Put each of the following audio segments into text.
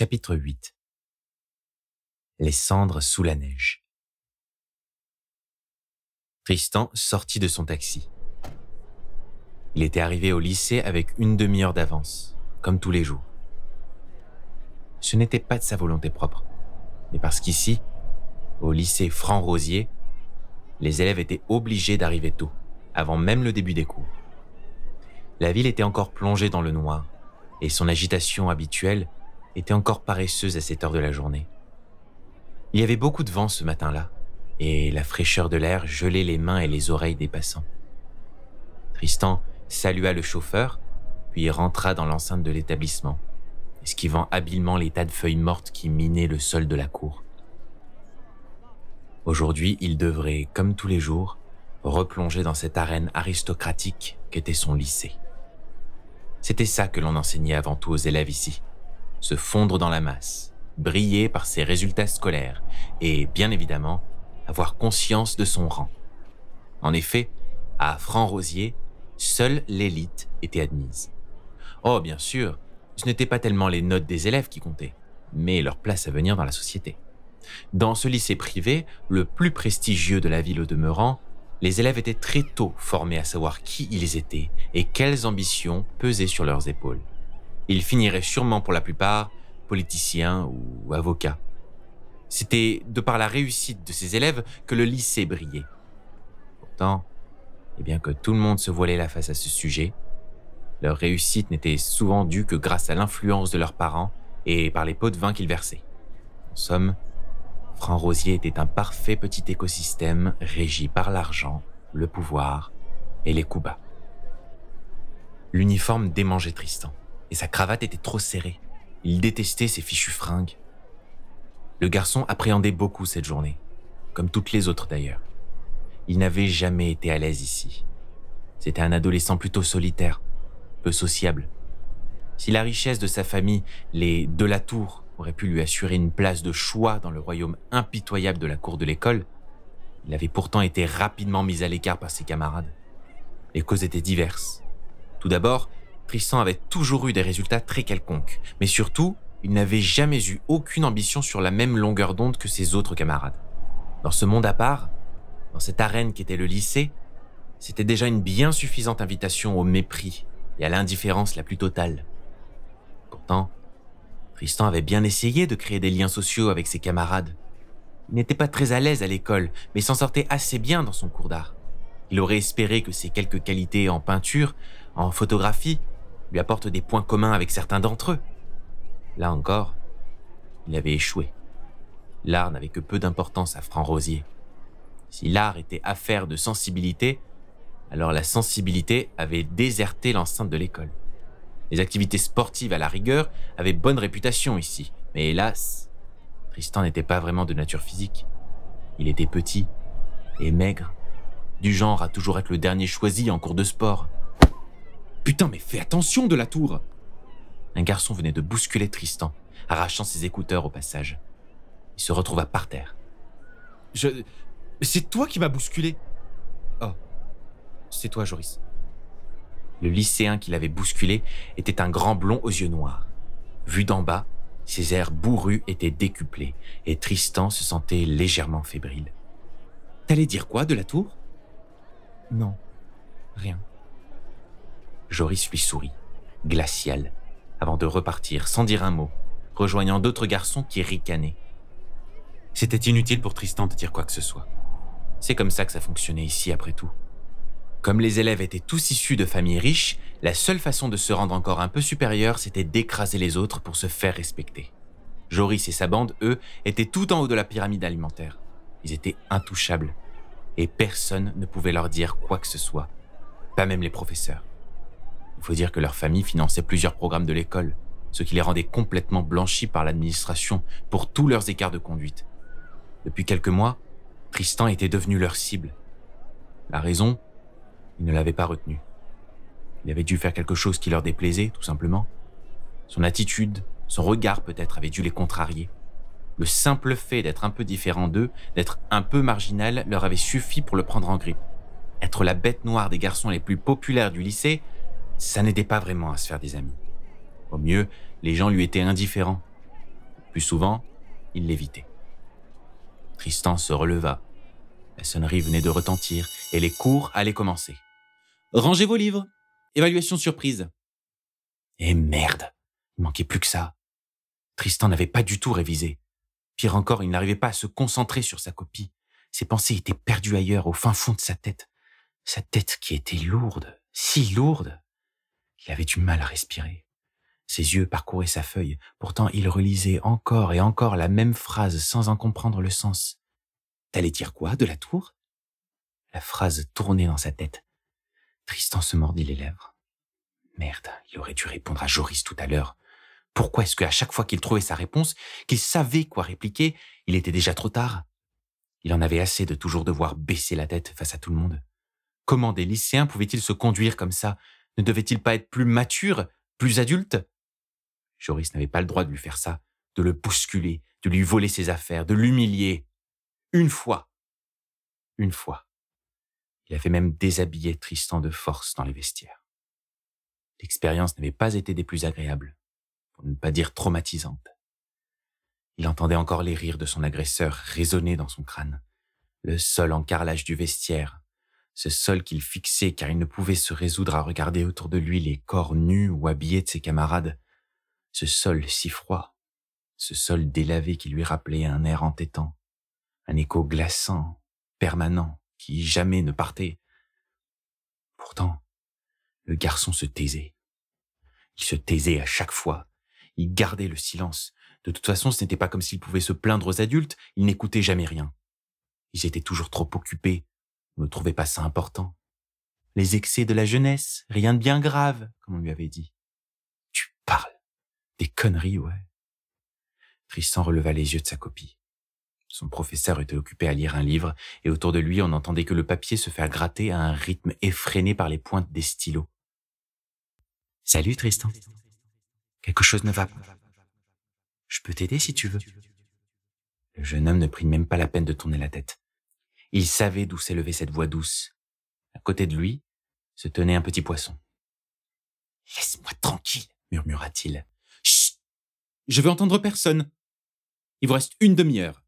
Chapitre 8 Les cendres sous la neige Tristan sortit de son taxi. Il était arrivé au lycée avec une demi-heure d'avance, comme tous les jours. Ce n'était pas de sa volonté propre, mais parce qu'ici, au lycée Franc-Rosier, les élèves étaient obligés d'arriver tôt, avant même le début des cours. La ville était encore plongée dans le noir, et son agitation habituelle était encore paresseuse à cette heure de la journée. Il y avait beaucoup de vent ce matin-là, et la fraîcheur de l'air gelait les mains et les oreilles des passants. Tristan salua le chauffeur, puis rentra dans l'enceinte de l'établissement, esquivant habilement les tas de feuilles mortes qui minaient le sol de la cour. Aujourd'hui, il devrait, comme tous les jours, replonger dans cette arène aristocratique qu'était son lycée. C'était ça que l'on enseignait avant tout aux élèves ici. Se fondre dans la masse, briller par ses résultats scolaires et, bien évidemment, avoir conscience de son rang. En effet, à Franc-Rosier, seule l'élite était admise. Oh, bien sûr, ce n'étaient pas tellement les notes des élèves qui comptaient, mais leur place à venir dans la société. Dans ce lycée privé, le plus prestigieux de la ville au demeurant, les élèves étaient très tôt formés à savoir qui ils étaient et quelles ambitions pesaient sur leurs épaules. Ils finiraient sûrement pour la plupart politiciens ou avocats. C'était de par la réussite de ces élèves que le lycée brillait. Pourtant, et bien que tout le monde se voilait la face à ce sujet, leur réussite n'était souvent due que grâce à l'influence de leurs parents et par les pots de vin qu'ils versaient. En somme, Franc-Rosier était un parfait petit écosystème régi par l'argent, le pouvoir et les coups bas. L'uniforme démangeait Tristan, et sa cravate était trop serrée. Il détestait ses fichues fringues. Le garçon appréhendait beaucoup cette journée, comme toutes les autres d'ailleurs. Il n'avait jamais été à l'aise ici. C'était un adolescent plutôt solitaire, peu sociable. Si la richesse de sa famille, les de la tour, aurait pu lui assurer une place de choix dans le royaume impitoyable de la cour de l'école, il avait pourtant été rapidement mis à l'écart par ses camarades. Les causes étaient diverses. Tout d'abord, Tristan avait toujours eu des résultats très quelconques, mais surtout, il n'avait jamais eu aucune ambition sur la même longueur d'onde que ses autres camarades. Dans ce monde à part, dans cette arène qui était le lycée, c'était déjà une bien suffisante invitation au mépris et à l'indifférence la plus totale. Pourtant, Tristan avait bien essayé de créer des liens sociaux avec ses camarades. Il n'était pas très à l'aise à l'école, mais s'en sortait assez bien dans son cours d'art. Il aurait espéré que ses quelques qualités en peinture, en photographie, lui apportent des points communs avec certains d'entre eux. Là encore, il avait échoué. L'art n'avait que peu d'importance à Franc-Rosier. Si l'art était affaire de sensibilité, alors la sensibilité avait déserté l'enceinte de l'école. Les activités sportives à la rigueur avaient bonne réputation ici, mais hélas, Tristan n'était pas vraiment de nature physique. Il était petit et maigre, du genre à toujours être le dernier choisi en cours de sport. Putain, mais fais attention de la tour Un garçon venait de bousculer Tristan, arrachant ses écouteurs au passage. Il se retrouva par terre. Je. C'est toi qui m'as bousculé Oh, c'est toi, Joris. Le lycéen qui l'avait bousculé était un grand blond aux yeux noirs. Vu d'en bas, ses airs bourrus étaient décuplés, et Tristan se sentait légèrement fébrile. T'allais dire quoi de la tour? Non, rien. Joris lui sourit, glacial, avant de repartir sans dire un mot, rejoignant d'autres garçons qui ricanaient. C'était inutile pour Tristan de dire quoi que ce soit. C'est comme ça que ça fonctionnait ici après tout. Comme les élèves étaient tous issus de familles riches, la seule façon de se rendre encore un peu supérieur, c'était d'écraser les autres pour se faire respecter. Joris et sa bande, eux, étaient tout en haut de la pyramide alimentaire. Ils étaient intouchables. Et personne ne pouvait leur dire quoi que ce soit. Pas même les professeurs. Il faut dire que leur famille finançait plusieurs programmes de l'école, ce qui les rendait complètement blanchis par l'administration pour tous leurs écarts de conduite. Depuis quelques mois, Tristan était devenu leur cible. La raison, il ne l'avait pas retenu. Il avait dû faire quelque chose qui leur déplaisait, tout simplement. Son attitude, son regard peut-être avait dû les contrarier. Le simple fait d'être un peu différent d'eux, d'être un peu marginal, leur avait suffi pour le prendre en grippe. Être la bête noire des garçons les plus populaires du lycée, ça n'aidait pas vraiment à se faire des amis. Au mieux, les gens lui étaient indifférents. Plus souvent, il l'évitait. Tristan se releva. La sonnerie venait de retentir et les cours allaient commencer. Rangez vos livres. Évaluation surprise. Et merde, il manquait plus que ça. Tristan n'avait pas du tout révisé. Pire encore, il n'arrivait pas à se concentrer sur sa copie. Ses pensées étaient perdues ailleurs, au fin fond de sa tête. Sa tête qui était lourde, si lourde, qu'il avait du mal à respirer. Ses yeux parcouraient sa feuille, pourtant il relisait encore et encore la même phrase sans en comprendre le sens. T'allais dire quoi, de la tour? La phrase tournait dans sa tête. Tristan se mordit les lèvres. Merde, il aurait dû répondre à Joris tout à l'heure. Pourquoi est-ce qu'à chaque fois qu'il trouvait sa réponse, qu'il savait quoi répliquer, il était déjà trop tard? Il en avait assez de toujours devoir baisser la tête face à tout le monde. Comment des lycéens pouvaient-ils se conduire comme ça? Ne devaient-ils pas être plus matures, plus adultes Joris n'avait pas le droit de lui faire ça, de le bousculer, de lui voler ses affaires, de l'humilier. Une fois. Une fois. Il avait même déshabillé Tristan de force dans les vestiaires. L'expérience n'avait pas été des plus agréables, pour ne pas dire traumatisantes. Il entendait encore les rires de son agresseur résonner dans son crâne, le sol en carrelage du vestiaire, ce sol qu'il fixait car il ne pouvait se résoudre à regarder autour de lui les corps nus ou habillés de ses camarades, ce sol si froid, ce sol délavé qui lui rappelait un air entêtant, un écho glaçant, permanent, qui jamais ne partait. Pourtant, le garçon se taisait. Il se taisait à chaque fois. Il gardait le silence. De toute façon, ce n'était pas comme s'il pouvait se plaindre aux adultes, il n'écoutait jamais rien. Ils étaient toujours trop occupés, on ne trouvait pas ça important. Les excès de la jeunesse, rien de bien grave, comme on lui avait dit. Tu parles. Des conneries, ouais. Tristan releva les yeux de sa copie. Son professeur était occupé à lire un livre, et autour de lui on n'entendait que le papier se faire gratter à un rythme effréné par les pointes des stylos. Salut Tristan. Quelque chose ne va pas. Je peux t'aider si tu veux. Le jeune homme ne prit même pas la peine de tourner la tête. Il savait d'où s'élevait cette voix douce. À côté de lui se tenait un petit poisson. Laisse-moi tranquille, murmura-t-il. Chut Je veux entendre personne. Il vous reste une demi-heure.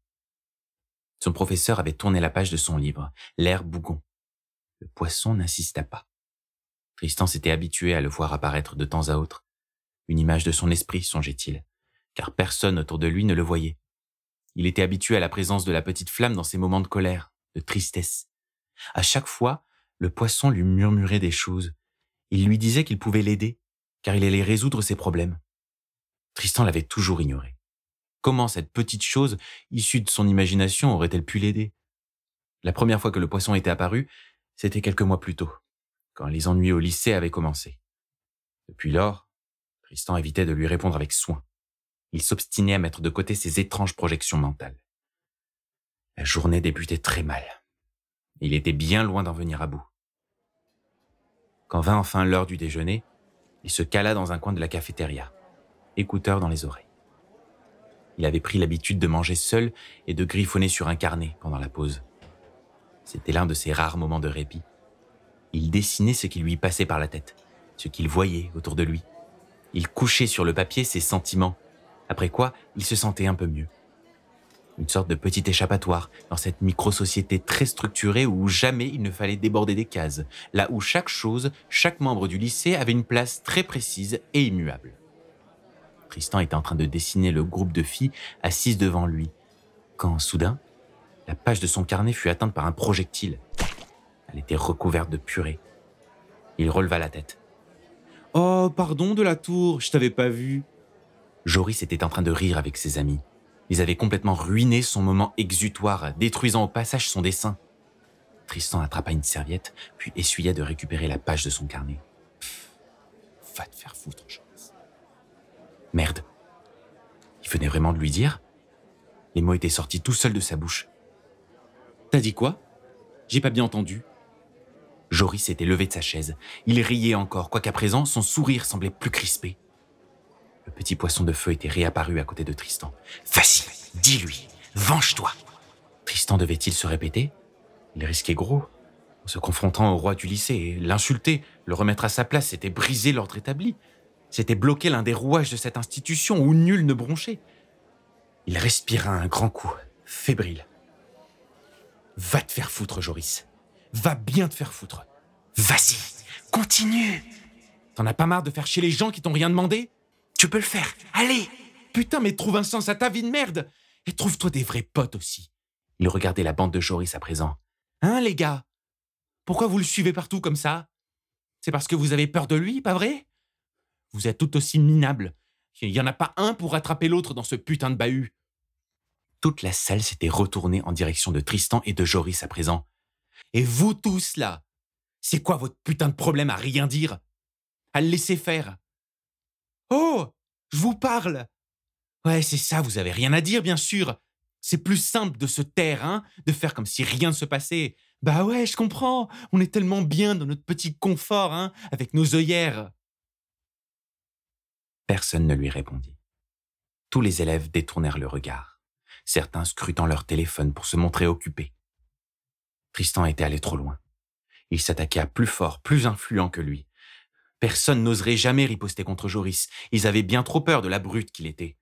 Son professeur avait tourné la page de son livre, l'air bougon. Le poisson n'insista pas. Tristan s'était habitué à le voir apparaître de temps à autre. Une image de son esprit, songeait-il, car personne autour de lui ne le voyait. Il était habitué à la présence de la petite flamme dans ses moments de colère, de tristesse. À chaque fois, le poisson lui murmurait des choses. Il lui disait qu'il pouvait l'aider, car il allait résoudre ses problèmes. Tristan l'avait toujours ignoré. Comment cette petite chose, issue de son imagination, aurait-elle pu l'aider? La première fois que le poisson était apparu, c'était quelques mois plus tôt, quand les ennuis au lycée avaient commencé. Depuis lors, Tristan évitait de lui répondre avec soin. Il s'obstinait à mettre de côté ses étranges projections mentales. La journée débutait très mal. Il était bien loin d'en venir à bout. Quand vint enfin l'heure du déjeuner, il se cala dans un coin de la cafétéria, écouteur dans les oreilles. Il avait pris l'habitude de manger seul et de griffonner sur un carnet pendant la pause. C'était l'un de ses rares moments de répit. Il dessinait ce qui lui passait par la tête, ce qu'il voyait autour de lui. Il couchait sur le papier ses sentiments, après quoi il se sentait un peu mieux. Une sorte de petit échappatoire dans cette micro-société très structurée où jamais il ne fallait déborder des cases, là où chaque chose, chaque membre du lycée avait une place très précise et immuable. Tristan était en train de dessiner le groupe de filles assises devant lui, quand soudain, la page de son carnet fut atteinte par un projectile. Elle était recouverte de purée. Il releva la tête. Oh, pardon de la tour, je t'avais pas vu. Joris était en train de rire avec ses amis. Ils avaient complètement ruiné son moment exutoire, détruisant au passage son dessin. Tristan attrapa une serviette, puis essuya de récupérer la page de son carnet. va te faire foutre, Merde. Il venait vraiment de lui dire? Les mots étaient sortis tout seuls de sa bouche. T'as dit quoi? J'ai pas bien entendu. Joris s'était levé de sa chaise. Il riait encore, quoiqu'à présent, son sourire semblait plus crispé. Le petit poisson de feu était réapparu à côté de Tristan. Vas-y, dis-lui, venge-toi. Tristan devait-il se répéter? Il risquait gros. En se confrontant au roi du lycée, l'insulter, le remettre à sa place, c'était briser l'ordre établi. C'était bloquer l'un des rouages de cette institution où nul ne bronchait. Il respira un grand coup, fébrile. Va te faire foutre, Joris. Va bien te faire foutre. Vas-y, continue. T'en as pas marre de faire chier les gens qui t'ont rien demandé? Tu peux le faire. Allez Putain, mais trouve un sens à ta vie de merde Et trouve-toi des vrais potes aussi. Il regardait la bande de Joris à présent. Hein, les gars? Pourquoi vous le suivez partout comme ça? C'est parce que vous avez peur de lui, pas vrai? Vous êtes tout aussi minables. Il n'y en a pas un pour rattraper l'autre dans ce putain de bahut. Toute la salle s'était retournée en direction de Tristan et de Joris à présent. Et vous tous, là C'est quoi votre putain de problème à rien dire? À le laisser faire? Oh Je vous parle Ouais, c'est ça, vous avez rien à dire, bien sûr. C'est plus simple de se taire, hein, de faire comme si rien ne se passait. Bah ouais, je comprends. On est tellement bien dans notre petit confort, hein, avec nos œillères. Personne ne lui répondit. Tous les élèves détournèrent le regard, certains scrutant leur téléphone pour se montrer occupés. Tristan était allé trop loin. Il s'attaquait à plus fort, plus influent que lui. Personne n'oserait jamais riposter contre Joris. Ils avaient bien trop peur de la brute qu'il était.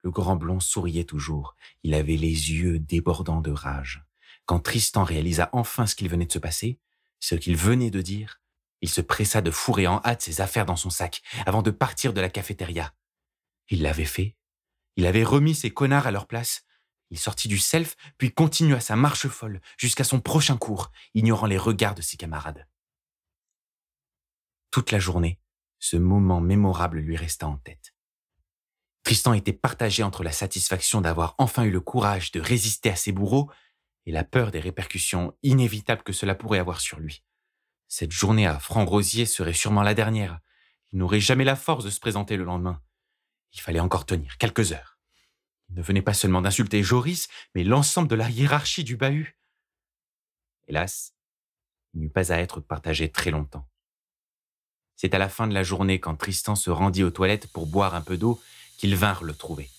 Le grand blond souriait toujours. Il avait les yeux débordants de rage. Quand Tristan réalisa enfin ce qu'il venait de se passer, ce qu'il venait de dire, il se pressa de fourrer en hâte ses affaires dans son sac avant de partir de la cafétéria. Il l'avait fait. Il avait remis ses connards à leur place. Il sortit du self, puis continua sa marche folle jusqu'à son prochain cours, ignorant les regards de ses camarades. Toute la journée, ce moment mémorable lui resta en tête. Tristan était partagé entre la satisfaction d'avoir enfin eu le courage de résister à ses bourreaux et la peur des répercussions inévitables que cela pourrait avoir sur lui. Cette journée à Franc-Rosier serait sûrement la dernière. Il n'aurait jamais la force de se présenter le lendemain. Il fallait encore tenir quelques heures. Il ne venait pas seulement d'insulter Joris, mais l'ensemble de la hiérarchie du bahut. Hélas, il n'eut pas à être partagé très longtemps. C'est à la fin de la journée, quand Tristan se rendit aux toilettes pour boire un peu d'eau, qu'ils vinrent le trouver.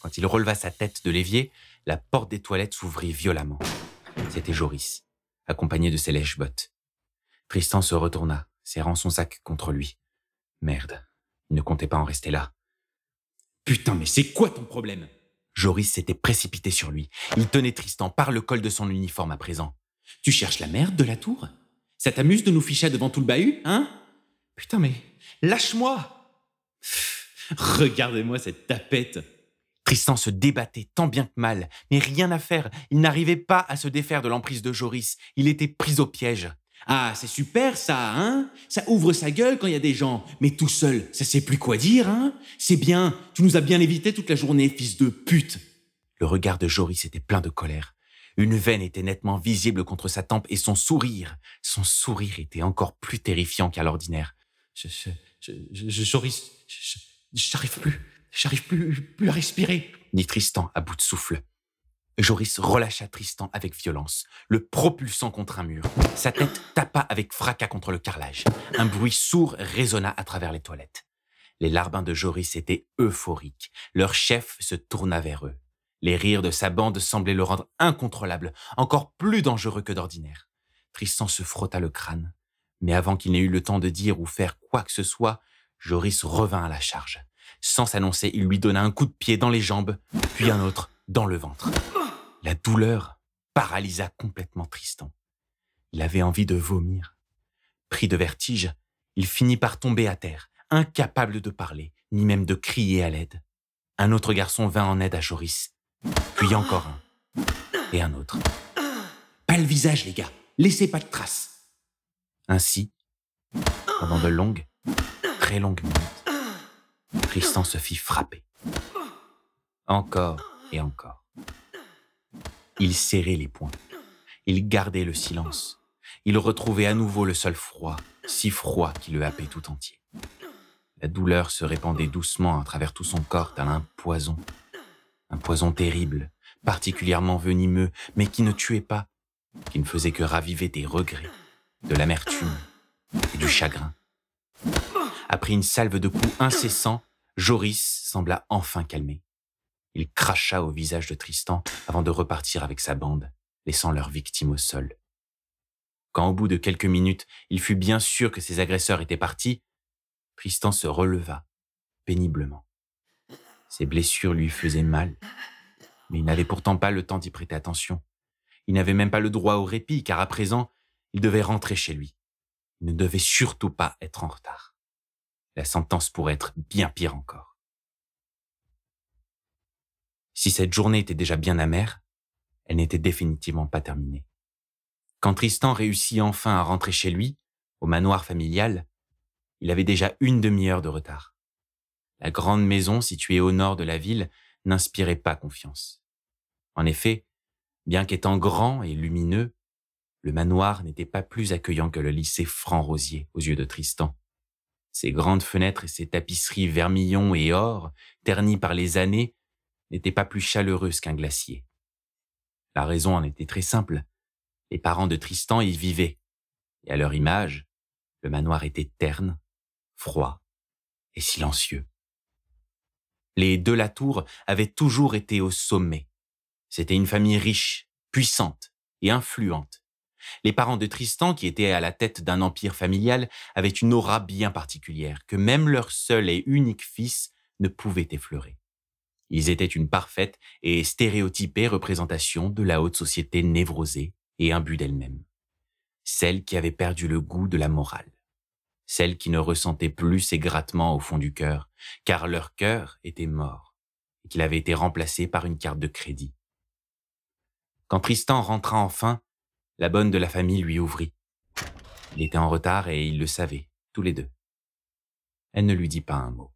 Quand il releva sa tête de l'évier, la porte des toilettes s'ouvrit violemment. C'était Joris, accompagné de ses lèches bottes. Tristan se retourna, serrant son sac contre lui. Merde, il ne comptait pas en rester là. Putain, mais c'est quoi ton problème? Joris s'était précipité sur lui. Il tenait Tristan par le col de son uniforme à présent. Tu cherches la merde de la tour? Ça t'amuse de nous ficher devant tout le bahut, hein? Putain, mais lâche-moi Regardez-moi cette tapette. Tristan se débattait tant bien que mal, mais rien à faire. Il n'arrivait pas à se défaire de l'emprise de Joris. Il était pris au piège. Ah, c'est super ça, hein? Ça ouvre sa gueule quand il y a des gens, mais tout seul, ça sait plus quoi dire, hein? C'est bien, tu nous as bien évité toute la journée, fils de pute. Le regard de Joris était plein de colère. Une veine était nettement visible contre sa tempe et son sourire, son sourire était encore plus terrifiant qu'à l'ordinaire. Je, je, je, Joris, J'arrive plus, j'arrive plus, plus à respirer, dit Tristan à bout de souffle. Joris relâcha Tristan avec violence, le propulsant contre un mur. Sa tête tapa avec fracas contre le carrelage. Un bruit sourd résonna à travers les toilettes. Les larbins de Joris étaient euphoriques. Leur chef se tourna vers eux. Les rires de sa bande semblaient le rendre incontrôlable, encore plus dangereux que d'ordinaire. Tristan se frotta le crâne, mais avant qu'il n'ait eu le temps de dire ou faire quoi que ce soit, Joris revint à la charge. Sans s'annoncer, il lui donna un coup de pied dans les jambes, puis un autre dans le ventre. La douleur paralysa complètement Tristan. Il avait envie de vomir. Pris de vertige, il finit par tomber à terre, incapable de parler, ni même de crier à l'aide. Un autre garçon vint en aide à Joris, puis encore un, et un autre. Pas le visage, les gars, laissez pas de traces. Ainsi, pendant de longues, très longue minute, Tristan se fit frapper. Encore et encore. Il serrait les poings. Il gardait le silence. Il retrouvait à nouveau le sol froid, si froid qu'il le happait tout entier. La douleur se répandait doucement à travers tout son corps tel un poison. Un poison terrible, particulièrement venimeux, mais qui ne tuait pas, qui ne faisait que raviver des regrets, de l'amertume et du chagrin. Après une salve de coups incessants, Joris sembla enfin calmé. Il cracha au visage de Tristan avant de repartir avec sa bande, laissant leur victime au sol. Quand au bout de quelques minutes, il fut bien sûr que ses agresseurs étaient partis, Tristan se releva, péniblement. Ses blessures lui faisaient mal, Mais il n'avait pourtant pas le temps d'y prêter attention. Il n'avait même pas le droit au répit, car à présent, il devait rentrer chez lui. Il ne devait surtout pas être en retard. La sentence pourrait être bien pire encore. Si cette journée était déjà bien amère, elle n'était définitivement pas terminée. Quand Tristan réussit enfin à rentrer chez lui, au manoir familial, il avait déjà une demi-heure de retard. La grande maison située au nord de la ville n'inspirait pas confiance. En effet, bien qu'étant grand et lumineux, le manoir n'était pas plus accueillant que le lycée Franc-Rosier aux yeux de Tristan. Ses grandes fenêtres et ses tapisseries vermillon et or, ternies par les années, n'étaient pas plus chaleureuses qu'un glacier. La raison en était très simple. Les parents de Tristan y vivaient, et à leur image, le manoir était terne, froid et silencieux. Les De la Tour avaient toujours été au sommet. C'était une famille riche, puissante et influente. Les parents de Tristan, qui étaient à la tête d'un empire familial, avaient une aura bien particulière que même leur seul et unique fils ne pouvait effleurer. Ils étaient une parfaite et stéréotypée représentation de la haute société névrosée et imbue d'elle-même. Celle qui avait perdu le goût de la morale. Celle qui ne ressentait plus ses grattements au fond du cœur, car leur cœur était mort et qu'il avait été remplacé par une carte de crédit. Quand Tristan rentra enfin, la bonne de la famille lui ouvrit. Il était en retard et ils le savaient, tous les deux. Elle ne lui dit pas un mot.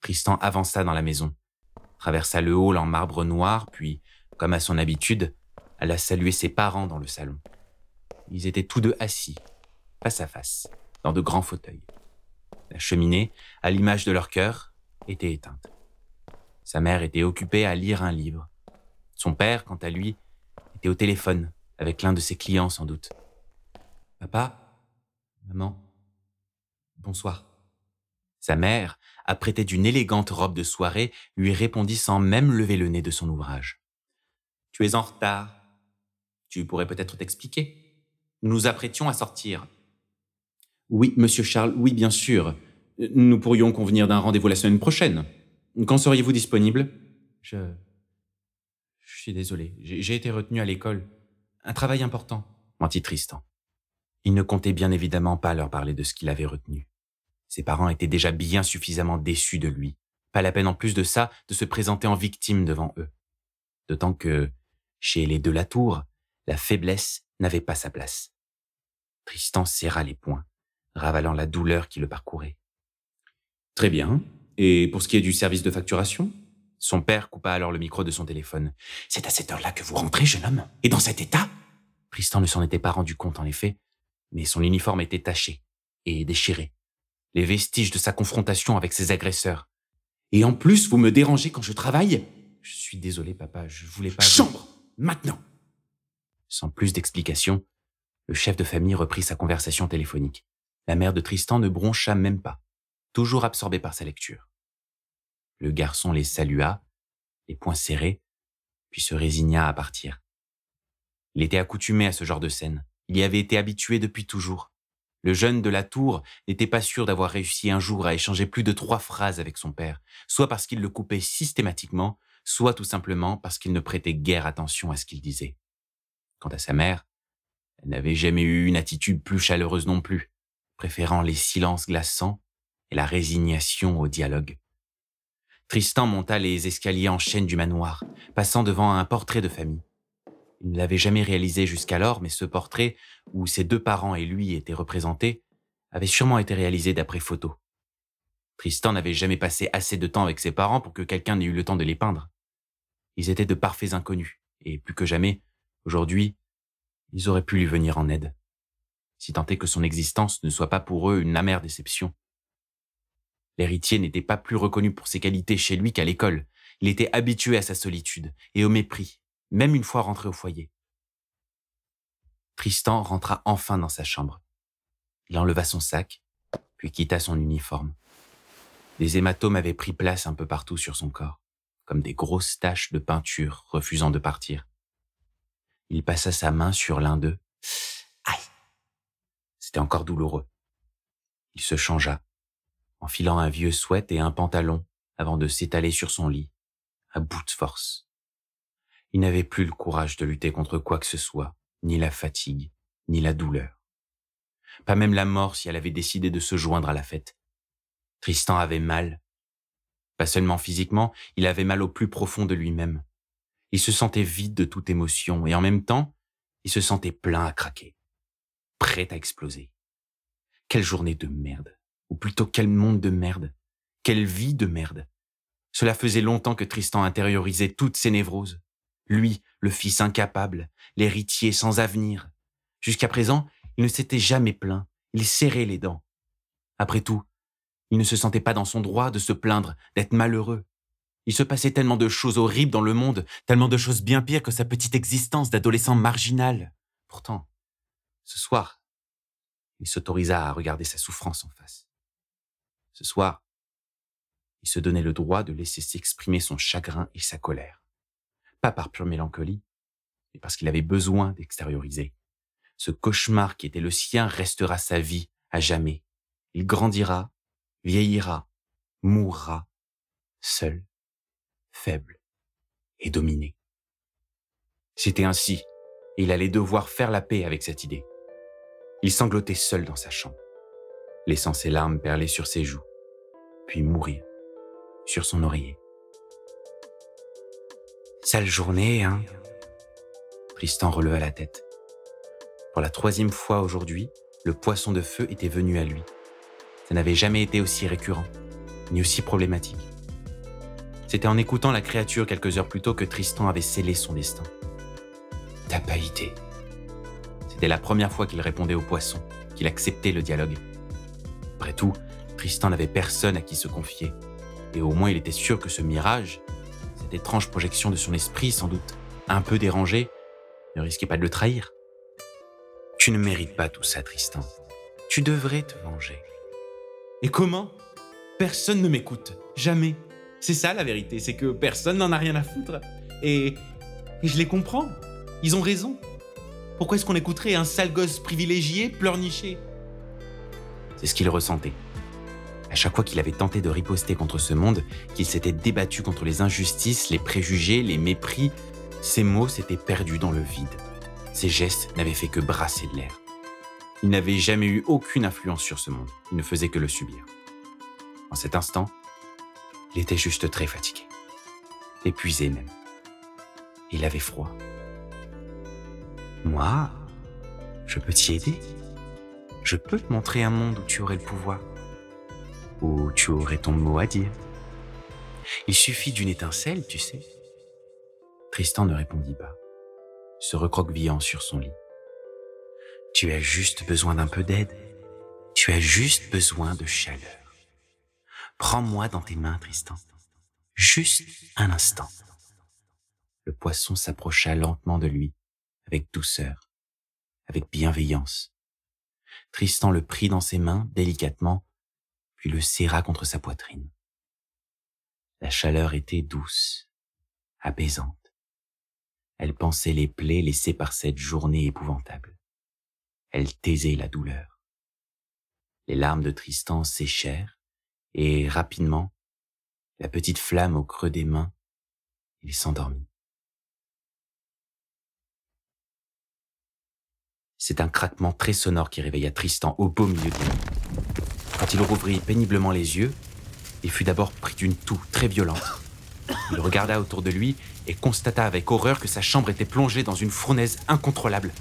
Tristan avança dans la maison, traversa le hall en marbre noir, puis, comme à son habitude, alla saluer ses parents dans le salon. Ils étaient tous deux assis, face à face, dans de grands fauteuils. La cheminée, à l'image de leur cœur, était éteinte. Sa mère était occupée à lire un livre. Son père, quant à lui, était au téléphone, avec l'un de ses clients sans doute. Papa Maman Bonsoir. Sa mère, apprêtée d'une élégante robe de soirée, lui répondit sans même lever le nez de son ouvrage. Tu es en retard. Tu pourrais peut-être t'expliquer. Nous nous apprêtions à sortir. Oui, monsieur Charles, oui, bien sûr. Nous pourrions convenir d'un rendez-vous la semaine prochaine. Quand seriez-vous disponible? Je. Je suis désolé. J'ai été retenu à l'école. Un travail important, mentit Tristan. Il ne comptait bien évidemment pas leur parler de ce qu'il avait retenu. Ses parents étaient déjà bien suffisamment déçus de lui. Pas la peine en plus de ça de se présenter en victime devant eux. D'autant que, chez les de la tour, la faiblesse n'avait pas sa place. Tristan serra les poings, ravalant la douleur qui le parcourait. Très bien. Et pour ce qui est du service de facturation? Son père coupa alors le micro de son téléphone. C'est à cette heure-là que vous rentrez, jeune homme? Et dans cet état? Tristan ne s'en était pas rendu compte, en effet, mais son uniforme était taché et déchiré. Les vestiges de sa confrontation avec ses agresseurs. Et en plus, vous me dérangez quand je travaille? Je suis désolé, papa, je voulais pas... Chambre Maintenant Sans plus d'explications, le chef de famille reprit sa conversation téléphonique. La mère de Tristan ne broncha même pas, toujours absorbée par sa lecture. Le garçon les salua, les poings serrés, puis se résigna à partir. Il était accoutumé à ce genre de scène. Il y avait été habitué depuis toujours. Le jeune de la tour n'était pas sûr d'avoir réussi un jour à échanger plus de trois phrases avec son père, soit parce qu'il le coupait systématiquement, soit tout simplement parce qu'il ne prêtait guère attention à ce qu'il disait. Quant à sa mère, elle n'avait jamais eu une attitude plus chaleureuse non plus, préférant les silences glaçants et la résignation au dialogue. Tristan monta les escaliers en chaîne du manoir, passant devant un portrait de famille. Il ne l'avait jamais réalisé jusqu'alors, mais ce portrait, où ses deux parents et lui étaient représentés, avait sûrement été réalisé d'après photo. Tristan n'avait jamais passé assez de temps avec ses parents pour que quelqu'un n'ait eu le temps de les peindre. Ils étaient de parfaits inconnus, et plus que jamais, aujourd'hui, ils auraient pu lui venir en aide. Si tant est que son existence ne soit pas pour eux une amère déception. L'héritier n'était pas plus reconnu pour ses qualités chez lui qu'à l'école. Il était habitué à sa solitude et au mépris, même une fois rentré au foyer. Tristan rentra enfin dans sa chambre. Il enleva son sac, puis quitta son uniforme. Des hématomes avaient pris place un peu partout sur son corps, comme des grosses taches de peinture refusant de partir. Il passa sa main sur l'un d'eux. Aïe C'était encore douloureux. Il se changea enfilant un vieux sweat et un pantalon avant de s'étaler sur son lit, à bout de force, Il n'avait plus le courage de lutter contre quoi que ce soit, ni la fatigue, ni la douleur. Pas même la mort si elle avait décidé de se joindre à la fête. Tristan avait mal. Pas seulement physiquement, il avait mal au plus profond de lui-même. Il se sentait vide de toute émotion et en même temps, il se sentait plein à craquer, prêt à exploser. Quelle journée de merde, ou plutôt quel monde de merde, quelle vie de merde? Cela faisait longtemps que Tristan intériorisait toutes ses névroses. Lui, le fils incapable, l'héritier sans avenir. Jusqu'à présent, il ne s'était jamais plaint, il serrait les dents. Après tout, il ne se sentait pas dans son droit de se plaindre, d'être malheureux. Il se passait tellement de choses horribles dans le monde, tellement de choses bien pires que sa petite existence d'adolescent marginal. Pourtant, ce soir, il s'autorisa à regarder sa souffrance en face. Ce soir, il se donnait le droit de laisser s'exprimer son chagrin et sa colère. Pas par pure mélancolie, mais parce qu'il avait besoin d'extérioriser. Ce cauchemar qui était le sien restera sa vie à jamais. Il grandira, vieillira, mourra, seul, faible et dominé. C'était ainsi, et il allait devoir faire la paix avec cette idée. Il sanglotait seul dans sa chambre, laissant ses larmes perler sur ses joues, puis mourir sur son oreiller. Sale journée, hein Tristan releva la tête. Pour la troisième fois aujourd'hui, le poisson de feu était venu à lui. Ça n'avait jamais été aussi récurrent, ni aussi problématique. C'était en écoutant la créature quelques heures plus tôt que Tristan avait scellé son destin. T'as pas idée. C'était la première fois qu'il répondait au poisson, qu'il acceptait le dialogue. Après tout, Tristan n'avait personne à qui se confier, et au moins il était sûr que ce mirage, cette étrange projection de son esprit, sans doute un peu dérangé, ne risquait pas de le trahir. Tu ne mérites pas tout ça, Tristan. Tu devrais te venger. Et comment? Personne ne m'écoute. Jamais. C'est ça la vérité, c'est que personne n'en a rien à foutre. Et, et je les comprends. Ils ont raison. Pourquoi est-ce qu'on écouterait un sale gosse privilégié pleurnicher? Ce qu'il ressentait. À chaque fois qu'il avait tenté de riposter contre ce monde, qu'il s'était débattu contre les injustices, les préjugés, les mépris, ses mots s'étaient perdus dans le vide. Ses gestes n'avaient fait que brasser de l'air. Il n'avait jamais eu aucune influence sur ce monde, il ne faisait que le subir. En cet instant, il était juste très fatigué, épuisé même. Il avait froid. Moi, je peux t'y aider. Je peux te montrer un monde où tu aurais le pouvoir, où tu aurais ton mot à dire. Il suffit d'une étincelle, tu sais. Tristan ne répondit pas se recroquevillant sur son lit. Tu as juste besoin d'un peu d'aide. Tu as juste besoin de chaleur. Prends-moi dans tes mains, Tristan. Juste un instant. Le poisson s'approcha lentement de lui, avec douceur, avec bienveillance. Tristan le prit dans ses mains délicatement, puis le serra contre sa poitrine. La chaleur était douce, apaisante. Elle pensait les plaies laissées par cette journée épouvantable. Elle taisait la douleur. Les larmes de Tristan séchèrent, et rapidement, la petite flamme au creux des mains, il s'endormit. C'est un craquement très sonore qui réveilla Tristan au beau milieu de nuit. Quand il rouvrit péniblement les yeux, il fut d'abord pris d'une toux très violente. Il regarda autour de lui et constata avec horreur que sa chambre était plongée dans une fournaise incontrôlable.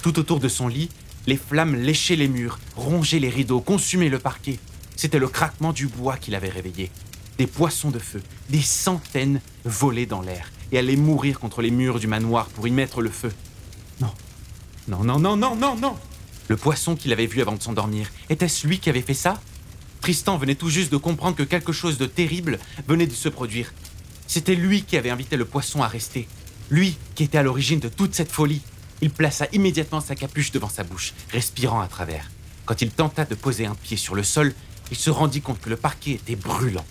Tout autour de son lit, les flammes léchaient les murs, rongeaient les rideaux, consumaient le parquet. C'était le craquement du bois qui l'avait réveillé. Des poissons de feu, des centaines volaient dans l'air et allaient mourir contre les murs du manoir pour y mettre le feu. Non, non, non, non, non, non, non Le poisson qu'il avait vu avant de s'endormir, était-ce lui qui avait fait ça? Tristan venait tout juste de comprendre que quelque chose de terrible venait de se produire. C'était lui qui avait invité le poisson à rester. Lui qui était à l'origine de toute cette folie. Il plaça immédiatement sa capuche devant sa bouche, respirant à travers. Quand il tenta de poser un pied sur le sol, il se rendit compte que le parquet était brûlant.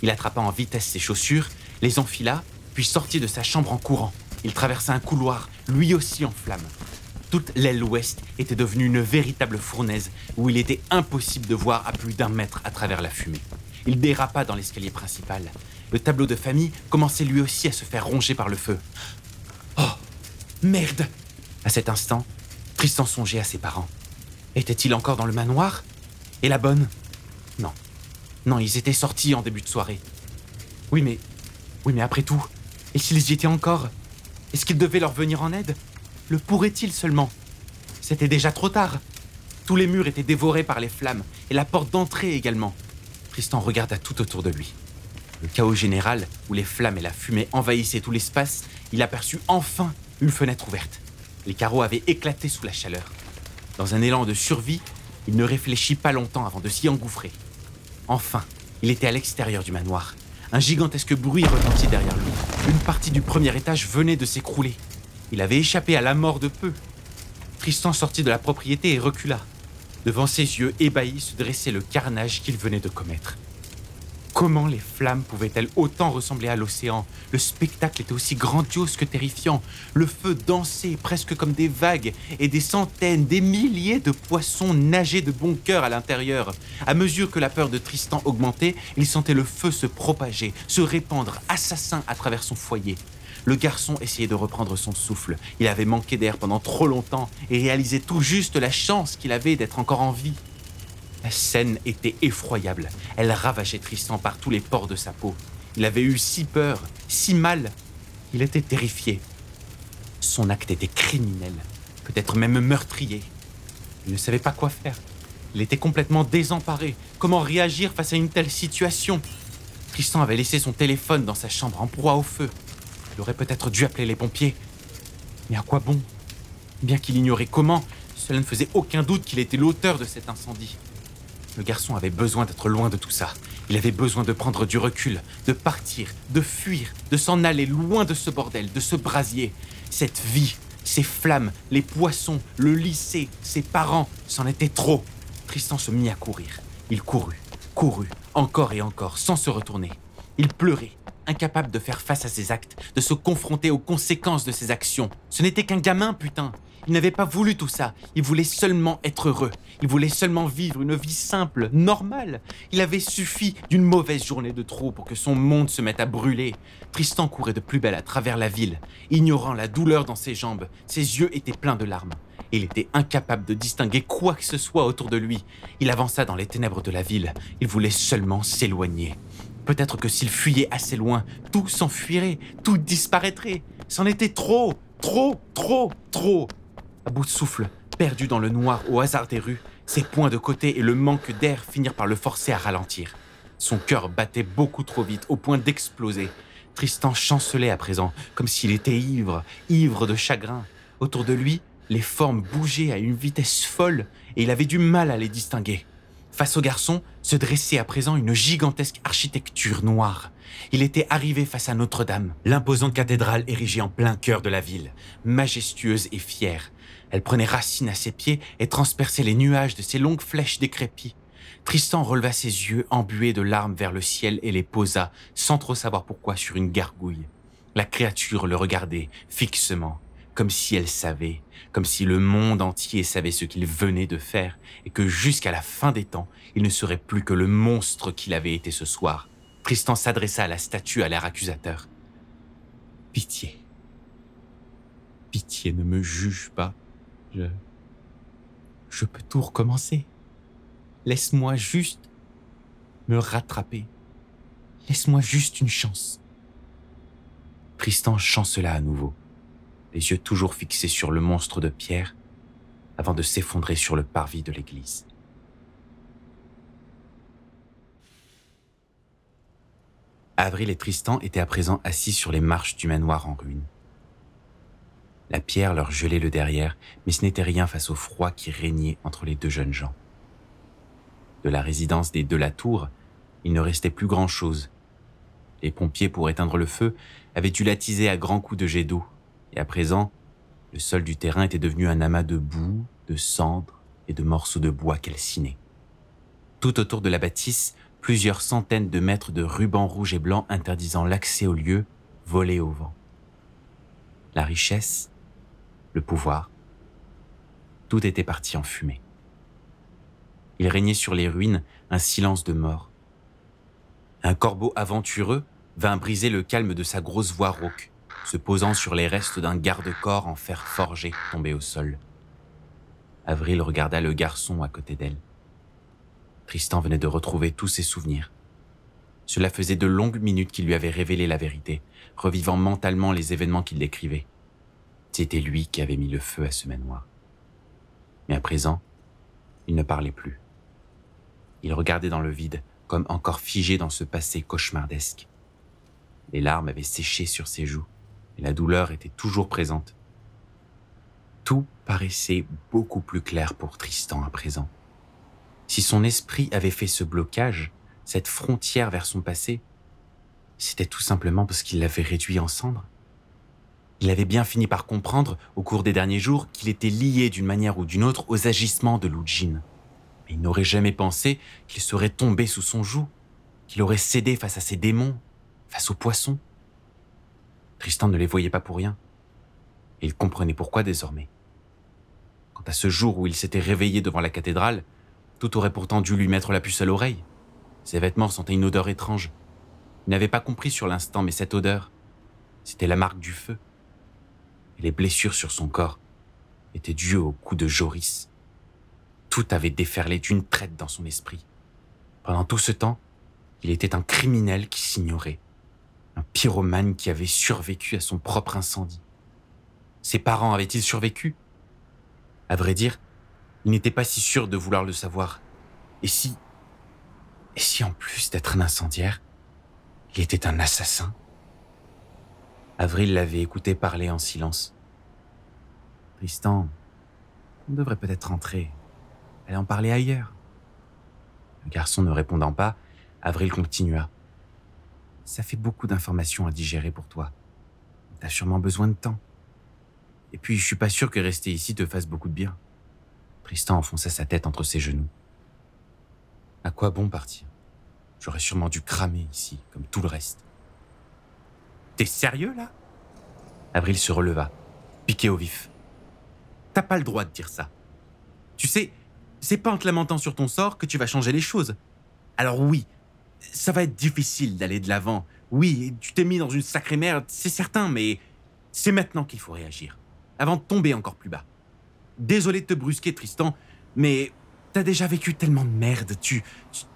Il attrapa en vitesse ses chaussures, les enfila, puis sortit de sa chambre en courant. Il traversa un couloir, lui aussi en flammes. Toute l'aile ouest était devenue une véritable fournaise où il était impossible de voir à plus d'un mètre à travers la fumée. Il dérapa dans l'escalier principal. Le tableau de famille commençait lui aussi à se faire ronger par le feu. Merde À cet instant, Tristan songeait à ses parents. Était-il encore dans le manoir? Et la bonne? Non. Non, ils étaient sortis en début de soirée. Oui, mais. Oui, mais après tout, et s'ils y étaient encore? Est-ce qu'il devait leur venir en aide? Le pourrait-il seulement? C'était déjà trop tard. Tous les murs étaient dévorés par les flammes, et la porte d'entrée également. Tristan regarda tout autour de lui. Le chaos général, où les flammes et la fumée envahissaient tout l'espace, il aperçut enfin une fenêtre ouverte. Les carreaux avaient éclaté sous la chaleur. Dans un élan de survie, il ne réfléchit pas longtemps avant de s'y engouffrer. Enfin, il était à l'extérieur du manoir. Un gigantesque bruit retentit derrière lui. Une partie du premier étage venait de s'écrouler. Il avait échappé à la mort de peu. Tristan sortit de la propriété et recula. Devant ses yeux ébahis se dressait le carnage qu'il venait de commettre. Comment les flammes pouvaient-elles autant ressembler à l'océan? Le spectacle était aussi grandiose que terrifiant. Le feu dansait presque comme des vagues et des centaines, des milliers de poissons nageaient de bon cœur à l'intérieur. À mesure que la peur de Tristan augmentait, il sentait le feu se propager, se répandre, assassin à travers son foyer. Le garçon essayait de reprendre son souffle. Il avait manqué d'air pendant trop longtemps et réalisait tout juste la chance qu'il avait d'être encore en vie. La scène était effroyable. Elle ravageait Tristan par tous les pores de sa peau. Il avait eu si peur, si mal. Il était terrifié. Son acte était criminel, peut-être même meurtrier. Il ne savait pas quoi faire. Il était complètement désemparé. Comment réagir face à une telle situation? Tristan avait laissé son téléphone dans sa chambre en proie au feu. Il aurait peut-être dû appeler les pompiers. Mais à quoi bon? Bien qu'il ignorait comment, cela ne faisait aucun doute qu'il était l'auteur de cet incendie. Le garçon avait besoin d'être loin de tout ça. Il avait besoin de prendre du recul, de partir, de fuir, de s'en aller loin de ce bordel, de ce brasier. Cette vie, ces flammes, les poissons, le lycée, ses parents, c'en était trop. Tristan se mit à courir. Il courut, courut, encore et encore, sans se retourner. Il pleurait, incapable de faire face à ses actes, de se confronter aux conséquences de ses actions. Ce n'était qu'un gamin, putain. Il n'avait pas voulu tout ça. Il voulait seulement être heureux. Il voulait seulement vivre une vie simple, normale. Il avait suffi d'une mauvaise journée de trop pour que son monde se mette à brûler. Tristan courait de plus belle à travers la ville, ignorant la douleur dans ses jambes. Ses yeux étaient pleins de larmes. Il était incapable de distinguer quoi que ce soit autour de lui. Il avança dans les ténèbres de la ville. Il voulait seulement s'éloigner. Peut-être que s'il fuyait assez loin, tout s'enfuirait, tout disparaîtrait. C'en était trop, trop, trop, trop. À bout de souffle, perdu dans le noir au hasard des rues, ses points de côté et le manque d'air finirent par le forcer à ralentir. Son cœur battait beaucoup trop vite, au point d'exploser. Tristan chancelait à présent, comme s'il était ivre, ivre de chagrin. Autour de lui, les formes bougeaient à une vitesse folle, et il avait du mal à les distinguer. Face au garçon se dressait à présent une gigantesque architecture noire. Il était arrivé face à Notre-Dame, l'imposante cathédrale érigée en plein cœur de la ville, majestueuse et fière. Elle prenait racine à ses pieds et transperçait les nuages de ses longues flèches décrépies. Tristan releva ses yeux embués de larmes vers le ciel et les posa, sans trop savoir pourquoi, sur une gargouille. La créature le regardait fixement, comme si elle savait, comme si le monde entier savait ce qu'il venait de faire, et que jusqu'à la fin des temps, il ne serait plus que le monstre qu'il avait été ce soir. Tristan s'adressa à la statue à l'air accusateur. Pitié. Pitié, ne me juge pas. Je. Je peux tout recommencer. Laisse-moi juste me rattraper. Laisse-moi juste une chance. Tristan chancela à nouveau, les yeux toujours fixés sur le monstre de pierre, avant de s'effondrer sur le parvis de l'église. Avril et Tristan étaient à présent assis sur les marches du manoir en ruine. La pierre leur gelait le derrière, mais ce n'était rien face au froid qui régnait entre les deux jeunes gens. De la résidence des Tour, il ne restait plus grand-chose. Les pompiers, pour éteindre le feu, avaient dû l'attiser à grands coups de jet d'eau, et à présent, le sol du terrain était devenu un amas de boue, de cendres et de morceaux de bois calcinés. Tout autour de la bâtisse, plusieurs centaines de mètres de rubans rouges et blancs interdisant l'accès au lieu volaient au vent. La richesse, le pouvoir. Tout était parti en fumée. Il régnait sur les ruines un silence de mort. Un corbeau aventureux vint briser le calme de sa grosse voix rauque. Se posant sur les restes d'un garde-corps en fer forgé tombé au sol. Avril regarda le garçon à côté d'elle. Tristan venait de retrouver tous ses souvenirs. Cela faisait de longues minutes qu'il lui avait révélé la vérité, revivant mentalement les événements qu'il décrivait. C'était lui qui avait mis le feu à ce manoir. Mais à présent, il ne parlait plus. Il regardait dans le vide, comme encore figé dans ce passé cauchemardesque. Les larmes avaient séché sur ses joues, et la douleur était toujours présente. Tout paraissait beaucoup plus clair pour Tristan à présent. Si son esprit avait fait ce blocage, cette frontière vers son passé, c'était tout simplement parce qu'il l'avait réduit en cendres. Il avait bien fini par comprendre, au cours des derniers jours, qu'il était lié d'une manière ou d'une autre aux agissements de Lujin. Mais il n'aurait jamais pensé qu'il serait tombé sous son joug, qu'il aurait cédé face à ses démons, face aux poissons. Tristan ne les voyait pas pour rien. Il comprenait pourquoi désormais. Quant à ce jour où il s'était réveillé devant la cathédrale, tout aurait pourtant dû lui mettre la puce à l'oreille. Ses vêtements sentaient une odeur étrange. Il n'avait pas compris sur l'instant, mais cette odeur, c'était la marque du feu. Et les blessures sur son corps étaient dues au coup de Joris. Tout avait déferlé d'une traite dans son esprit. Pendant tout ce temps, il était un criminel qui s'ignorait, pyromane qui avait survécu à son propre incendie. Ses parents avaient-ils survécu? À vrai dire, il n'était pas si sûr de vouloir le savoir. Et si et si en plus d'être un incendiaire, il était un assassin? Avril l'avait écouté parler en silence. Tristan, on devrait peut-être rentrer, aller en parler ailleurs. Le garçon ne répondant pas, Avril continua. Ça fait beaucoup d'informations à digérer pour toi. T'as sûrement besoin de temps. Et puis, je suis pas sûr que rester ici te fasse beaucoup de bien. Tristan enfonça sa tête entre ses genoux. À quoi bon partir? J'aurais sûrement dû cramer ici, comme tout le reste. T'es sérieux là? Avril se releva, piqué au vif. T'as pas le droit de dire ça. Tu sais, c'est pas en te lamentant sur ton sort que tu vas changer les choses. Alors oui, ça va être difficile d'aller de l'avant. Oui, tu t'es mis dans une sacrée merde, c'est certain, mais c'est maintenant qu'il faut réagir, avant de tomber encore plus bas. Désolé de te brusquer, Tristan, mais t'as déjà vécu tellement de merde, tu,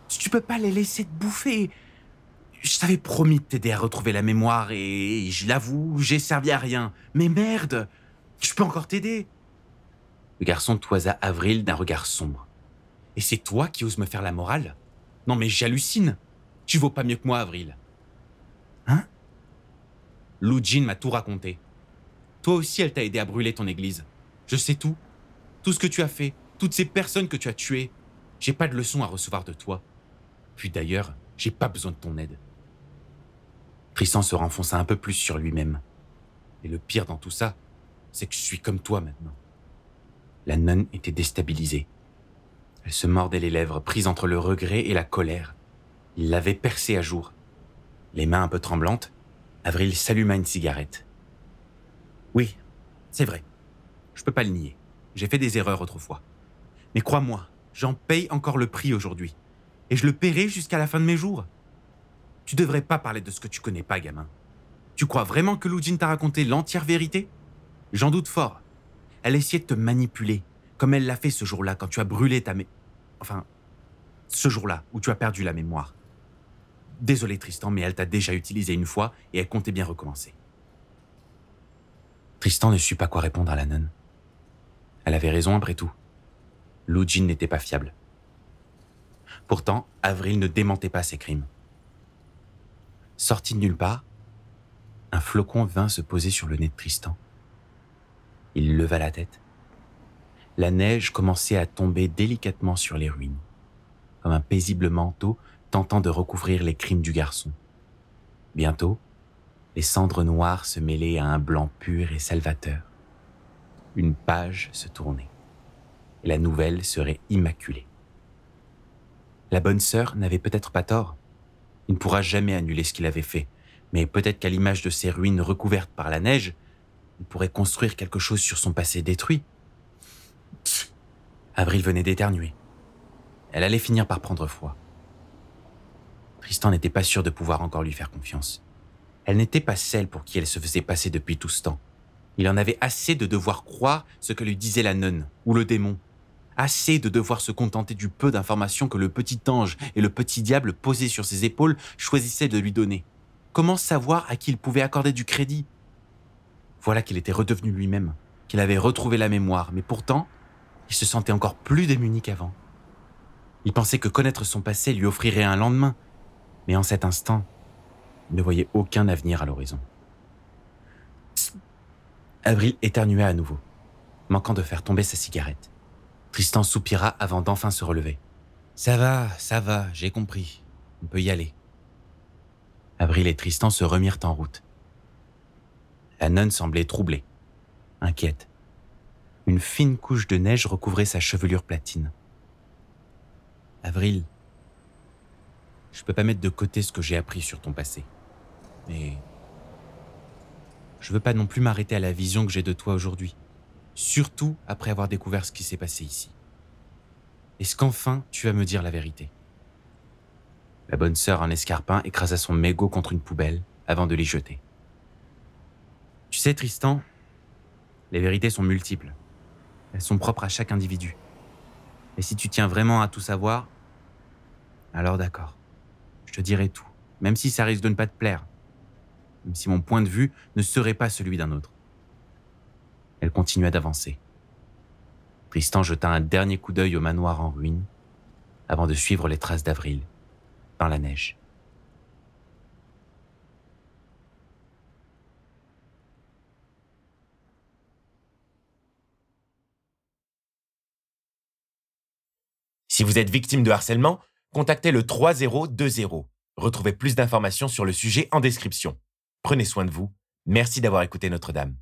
tu, peux pas les laisser te bouffer. Je t'avais promis de t'aider à retrouver la mémoire et, je l'avoue, j'ai servi à rien. Mais merde, je peux encore t'aider. Le garçon toisa Avril d'un regard sombre. Et c'est toi qui oses me faire la morale? Non mais j'hallucine. Tu vaux pas mieux que moi, Avril. Hein? Lou Jean m'a tout raconté. Toi aussi, elle t'a aidé à brûler ton église. Je sais tout. Tout ce que tu as fait, toutes ces personnes que tu as tuées. J'ai pas de leçon à recevoir de toi. Puis d'ailleurs, j'ai pas besoin de ton aide. Tristan se renfonça un peu plus sur lui-même. Et le pire dans tout ça, c'est que je suis comme toi maintenant. La nonne était déstabilisée. Elle se mordait les lèvres, prise entre le regret et la colère. Il l'avait percée à jour. Les mains un peu tremblantes, Avril s'alluma une cigarette. Oui, c'est vrai. Je peux pas le nier. J'ai fait des erreurs autrefois. Mais crois-moi, j'en paye encore le prix aujourd'hui. Et je le paierai jusqu'à la fin de mes jours. Tu devrais pas parler de ce que tu connais pas, gamin. Tu crois vraiment que Lujin t'a raconté l'entière vérité? J'en doute fort. Elle essayait de te manipuler, comme elle l'a fait ce jour-là quand tu as brûlé ta mé... Enfin, ce jour-là où tu as perdu la mémoire. Désolé Tristan, mais elle t'a déjà utilisé une fois et elle comptait bien recommencer. Tristan ne sut pas quoi répondre à la nonne. Elle avait raison après tout. Lou Jin n'était pas fiable. Pourtant, Avril ne démentait pas ses crimes. Sorti de nulle part, un flocon vint se poser sur le nez de Tristan. Il leva la tête. La neige commençait à tomber délicatement sur les ruines, comme un paisible manteau tentant de recouvrir les crimes du garçon. Bientôt, les cendres noires se mêlaient à un blanc pur et salvateur. Une page se tournait, la nouvelle serait immaculée. La bonne sœur n'avait peut-être pas tort. Il ne pourra jamais annuler ce qu'il avait fait, mais peut-être qu'à l'image de ces ruines recouvertes par la neige, il pourrait construire quelque chose sur son passé détruit. Avril venait d'éternuer. Elle allait finir par prendre froid. Tristan n'était pas sûr de pouvoir encore lui faire confiance. Elle n'était pas celle pour qui elle se faisait passer depuis tout ce temps. Il en avait assez de devoir croire ce que lui disait la nonne ou le démon. Assez de devoir se contenter du peu d'informations que le petit ange et le petit diable posés sur ses épaules choisissaient de lui donner. Comment savoir à qui il pouvait accorder du crédit? Voilà qu'il était redevenu lui-même, qu'il avait retrouvé la mémoire, mais pourtant, il se sentait encore plus démuni qu'avant. Il pensait que connaître son passé lui offrirait un lendemain, mais en cet instant, il ne voyait aucun avenir à l'horizon. Avril éternua à nouveau, manquant de faire tomber sa cigarette. Tristan soupira avant d'enfin se relever. Ça va, ça va, j'ai compris. On peut y aller. Avril et Tristan se remirent en route. La nonne semblait troublée, inquiète. Une fine couche de neige recouvrait sa chevelure platine. Avril, je peux pas mettre de côté ce que j'ai appris sur ton passé. Mais je veux pas non plus m'arrêter à la vision que j'ai de toi aujourd'hui, surtout après avoir découvert ce qui s'est passé ici. Est-ce qu'enfin tu vas me dire la vérité? La bonne sœur en escarpin écrasa son mégot contre une poubelle avant de l'y jeter. Tu sais, Tristan, les vérités sont multiples. Elles sont propres à chaque individu. Et si tu tiens vraiment à tout savoir, alors d'accord. Je te dirai tout, même si ça risque de ne pas te plaire même si mon point de vue ne serait pas celui d'un autre. Elle continua d'avancer. Tristan jeta un dernier coup d'œil au manoir en ruine avant de suivre les traces d'Avril dans la neige. Si vous êtes victime de harcèlement, contactez le 3020. Retrouvez plus d'informations sur le sujet en description. Prenez soin de vous. Merci d'avoir écouté Notre-Dame.